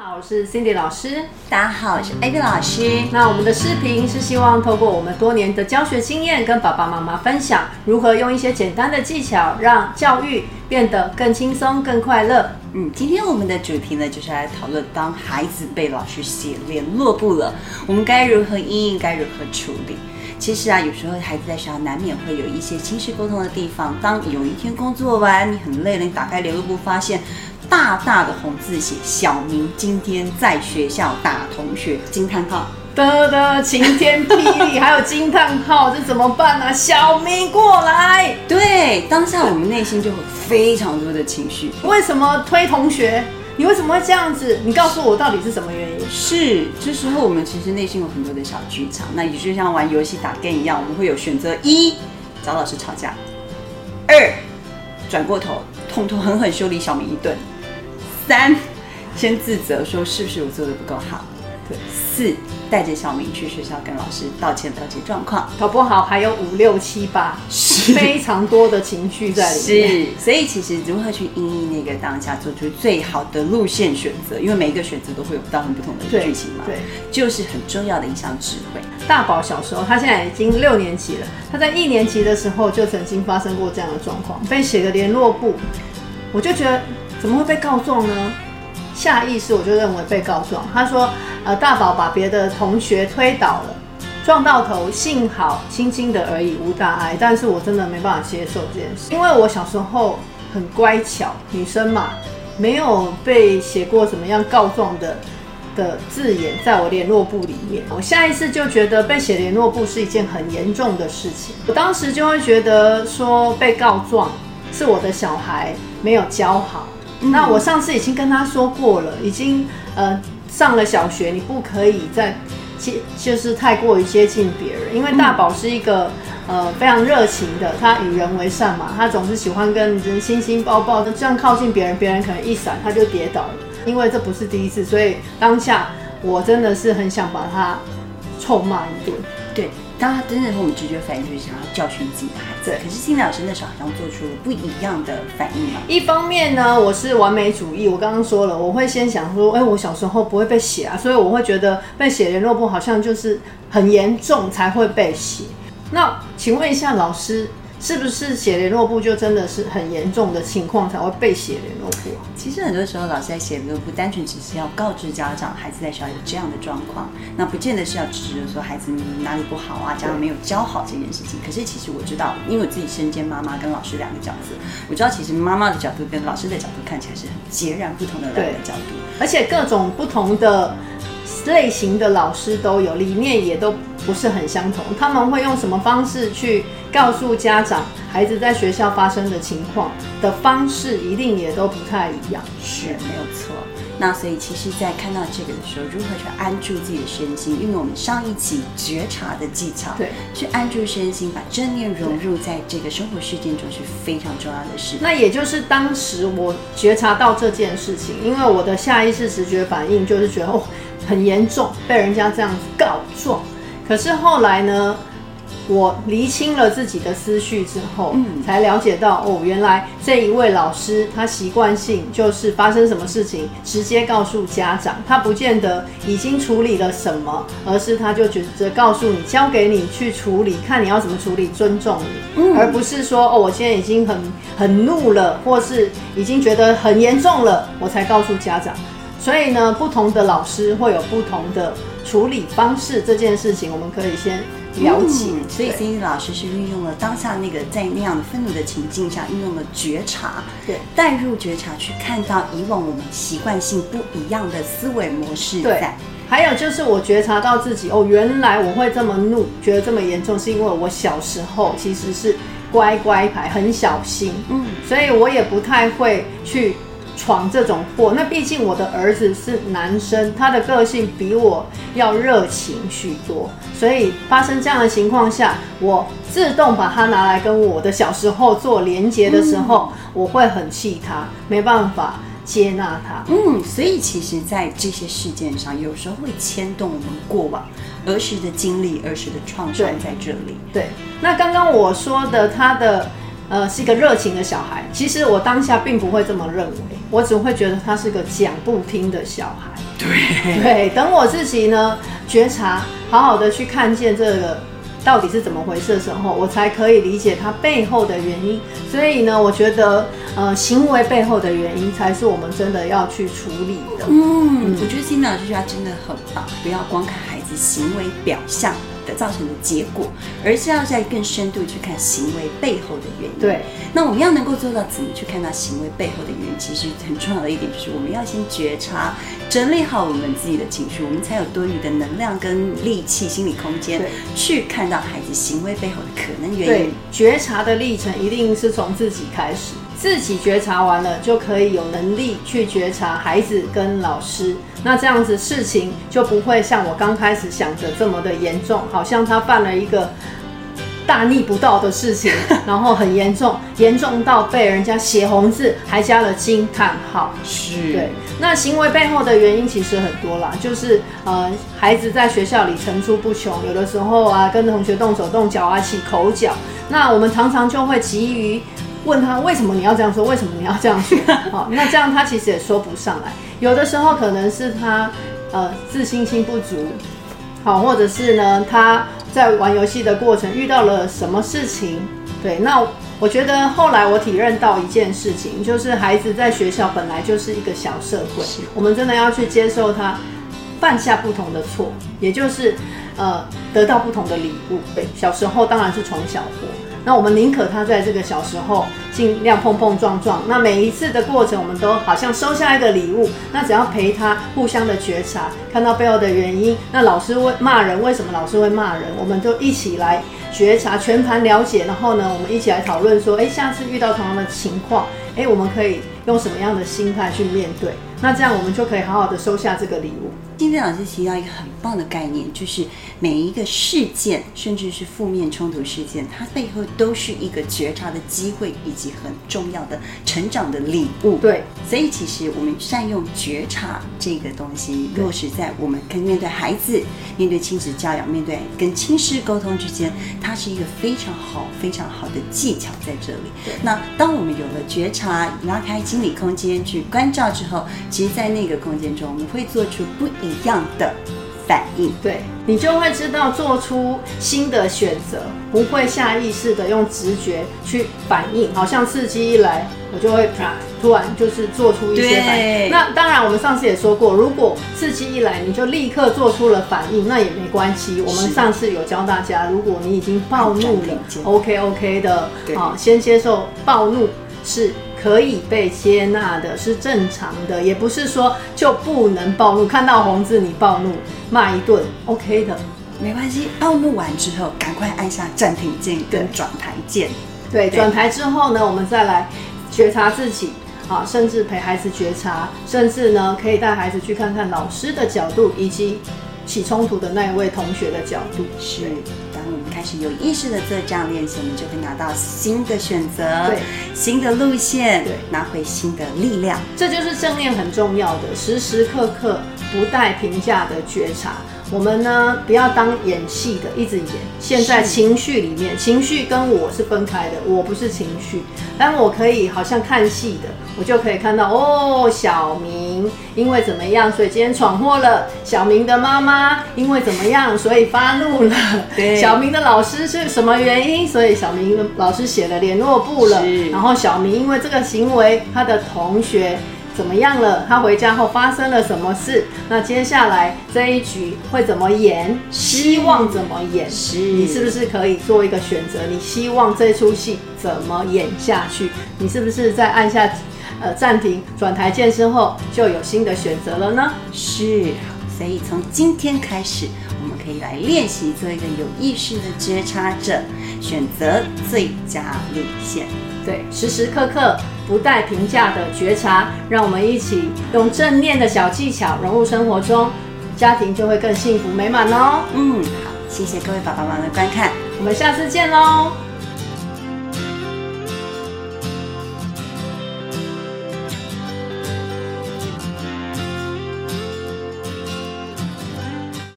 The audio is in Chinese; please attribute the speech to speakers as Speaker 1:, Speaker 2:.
Speaker 1: 好，我是 Cindy 老师。
Speaker 2: 大家好，我是 Abby 老师。
Speaker 1: 那我们的视频是希望透过我们多年的教学经验，跟爸爸妈妈分享如何用一些简单的技巧，让教育变得更轻松、更快乐。
Speaker 2: 嗯，今天我们的主题呢，就是来讨论当孩子被老师写联络簿了，我们该如何应应，该如何处理。其实啊，有时候孩子在学校难免会有一些情绪沟通的地方。当有一天工作完，你很累了，你打开联络簿，发现大大的红字写“小明今天在学校打同学”，惊叹号！
Speaker 1: 得得晴天霹雳，还有惊叹号，这怎么办呢？小明过来！
Speaker 2: 对，当下我们内心就有非常多的情绪。
Speaker 1: 为什么推同学？你为什么会这样子？你告诉我到底是什么原因？
Speaker 2: 是，这时候我们其实内心有很多的小剧场，那也就像玩游戏打 game 一样，我们会有选择：一，找老师吵架；二，转过头，痛痛狠狠修理小明一顿；三，先自责说是不是我做的不够好；对，四。带着小明去学校跟老师道歉，了解状况，
Speaker 1: 搞不好还有五六七八，非常多的情绪在里面。
Speaker 2: 是，所以其实如何去应那个当下，做出最好的路线选择，因为每一个选择都会有到很不同的剧情嘛。
Speaker 1: 对，
Speaker 2: 就是很重要的一项智慧。
Speaker 1: 大宝小时候，他现在已经六年级了，他在一年级的时候就曾经发生过这样的状况，被写个联络簿，我就觉得怎么会被告状呢？下意识我就认为被告状。他说：“呃，大宝把别的同学推倒了，撞到头，幸好轻轻的而已，无大碍。但是我真的没办法接受这件事，因为我小时候很乖巧，女生嘛，没有被写过什么样告状的的字眼在我联络簿里面。我下意识就觉得被写联络簿是一件很严重的事情。我当时就会觉得说被告状是我的小孩没有教好。”那我上次已经跟他说过了，已经呃上了小学，你不可以再接，就是太过于接近别人，因为大宝是一个呃非常热情的，他与人为善嘛，他总是喜欢跟人亲亲抱抱的，这样靠近别人，别人可能一闪他就跌倒了。因为这不是第一次，所以当下我真的是很想把他臭骂一顿。
Speaker 2: 当他真正和我们直觉反应就是想要教训自己的孩子，可是心理老师那时候好像做出了不一样的反应嘛。
Speaker 1: 一方面呢，我是完美主义，我刚刚说了，我会先想说，哎，我小时候不会被写啊，所以我会觉得被写联络簿好像就是很严重才会被写。那请问一下老师。是不是写联络簿就真的是很严重的情况才会被写联络簿？
Speaker 2: 其实很多时候老师在写联络簿，单纯只是要告知家长孩子在学校有这样的状况，那不见得是要指责说孩子哪里不好啊，家长没有教好这件事情。可是其实我知道，因为我自己身兼妈妈跟老师两个角色，我知道其实妈妈的角度跟老师的角度看起来是很截然不同的两个角度，
Speaker 1: 而且各种不同的。类型的老师都有，理念也都不是很相同。他们会用什么方式去告诉家长孩子在学校发生的情况的方式，一定也都不太一样。
Speaker 2: 是，没有错。那所以其实，在看到这个的时候，如何去安住自己的身心，运用我们上一集觉察的技巧，
Speaker 1: 对，
Speaker 2: 去安住身心，把正念融入在这个生活事件中是非常重要的事。
Speaker 1: 那也就是当时我觉察到这件事情，因为我的下意识直觉反应就是觉得哦。很严重，被人家这样子告状。可是后来呢，我厘清了自己的思绪之后，嗯，才了解到哦，原来这一位老师他习惯性就是发生什么事情直接告诉家长，他不见得已经处理了什么，而是他就觉得告诉你，交给你去处理，看你要怎么处理，尊重你，嗯，而不是说哦，我现在已经很很怒了，或是已经觉得很严重了，我才告诉家长。所以呢，不同的老师会有不同的处理方式。这件事情我们可以先了解。
Speaker 2: 所以 Cindy 老师是运用了当下那个在那样的愤怒的情境下，运用了觉察，
Speaker 1: 对，
Speaker 2: 带入觉察去看到以往我们习惯性不一样的思维模式。
Speaker 1: 对，还有就是我觉察到自己哦，原来我会这么怒，觉得这么严重，是因为我小时候其实是乖乖牌，很小心，嗯，所以我也不太会去。闯这种祸，那毕竟我的儿子是男生，他的个性比我要热情许多，所以发生这样的情况下，我自动把他拿来跟我的小时候做连接的时候，我会很气他，没办法接纳他。
Speaker 2: 嗯，所以其实，在这些事件上，有时候会牵动我们过往儿时的经历、儿时的创伤在这里。
Speaker 1: 对，那刚刚我说的他的呃是一个热情的小孩，其实我当下并不会这么认为。我只会觉得他是个讲不听的小孩。
Speaker 2: 对，
Speaker 1: 对，等我自己呢觉察，好好的去看见这个到底是怎么回事的时候，我才可以理解他背后的原因。所以呢，我觉得呃，行为背后的原因才是我们真的要去处理的。
Speaker 2: 嗯，我觉得心理老师他真的很棒，不要光看孩子行为表象。的造成的结果，而是要在更深度去看行为背后的原因。
Speaker 1: 对，
Speaker 2: 那我们要能够做到怎么去看到行为背后的原因？其实很重要的一点就是我们要先觉察，整理好我们自己的情绪，我们才有多余的能量跟力气、心理空间去看到孩子行为背后的可能原因。
Speaker 1: 对觉察的历程一定是从自己开始。自己觉察完了，就可以有能力去觉察孩子跟老师。那这样子事情就不会像我刚开始想着这么的严重，好像他犯了一个大逆不道的事情，然后很严重，严重到被人家写红字，还加了惊叹号。
Speaker 2: 是，
Speaker 1: 对。那行为背后的原因其实很多啦，就是呃，孩子在学校里层出不穷，有的时候啊，跟同学动手动脚啊，起口角。那我们常常就会急于。问他为什么你要这样说？为什么你要这样说？好，那这样他其实也说不上来。有的时候可能是他呃自信心不足，好，或者是呢他在玩游戏的过程遇到了什么事情？对，那我觉得后来我体认到一件事情，就是孩子在学校本来就是一个小社会，我们真的要去接受他犯下不同的错，也就是呃得到不同的礼物。对，小时候当然是从小过。那我们宁可他在这个小时候尽量碰碰撞撞，那每一次的过程，我们都好像收下一个礼物。那只要陪他互相的觉察，看到背后的原因。那老师会骂人，为什么老师会骂人？我们就一起来觉察，全盘了解。然后呢，我们一起来讨论说，哎，下次遇到同样的情况，哎，我们可以用什么样的心态去面对？那这样我们就可以好好的收下这个礼物。
Speaker 2: 今天老师提到一个很棒的概念，就是每一个事件，甚至是负面冲突事件，它背后都是一个觉察的机会，以及很重要的成长的礼物。
Speaker 1: 对，
Speaker 2: 所以其实我们善用觉察这个东西，落实在我们跟面对孩子、面对亲子教养、面对跟亲师沟通之间，它是一个非常好、非常好的技巧在这里。那当我们有了觉察，拉开心理空间去关照之后，其实，在那个空间中，我们会做出不一。一样的反应，
Speaker 1: 对你就会知道做出新的选择，不会下意识的用直觉去反应，好像刺激一来，我就会啪，突然就是做出一些反应。那当然，我们上次也说过，如果刺激一来，你就立刻做出了反应，那也没关系。我们上次有教大家，如果你已经暴怒了，OK OK 的，好，先接受暴怒是。可以被接纳的是正常的，也不是说就不能暴怒。看到红字你暴怒骂一顿，OK 的，
Speaker 2: 没关系。暴怒完之后，赶快按下暂停键跟转台键。
Speaker 1: 对，转台之后呢，我们再来觉察自己啊，甚至陪孩子觉察，甚至呢可以带孩子去看看老师的角度，以及起冲突的那一位同学的角度。
Speaker 2: 是。开始有意识的做这样练习，我们就会拿到新的选择，
Speaker 1: 对，
Speaker 2: 新的路线，
Speaker 1: 对，
Speaker 2: 拿回新的力量。
Speaker 1: 这就是正念很重要的，时时刻刻不带评价的觉察。我们呢，不要当演戏的，一直演。现在情绪里面，情绪跟我是分开的，我不是情绪，但我可以好像看戏的，我就可以看到哦，小明因为怎么样，所以今天闯祸了。小明的妈妈因为怎么样，所以发怒了。
Speaker 2: 对，
Speaker 1: 小明的老师是什么原因，所以小明老师写了联络簿了。然后小明因为这个行为，他的同学。怎么样了？他回家后发生了什么事？那接下来这一局会怎么演？希望怎么演？是你是不是可以做一个选择？你希望这出戏怎么演下去？你是不是在按下呃暂停转台键之后就有新的选择了呢？
Speaker 2: 是，所以从今天开始，我们可以来练习做一个有意识的觉察者，选择最佳路线。
Speaker 1: 对，时时刻刻不带评价的觉察，让我们一起用正念的小技巧融入生活中，家庭就会更幸福美满哦。
Speaker 2: 嗯，好，谢谢各位爸爸妈妈的观看，
Speaker 1: 我们下次见喽。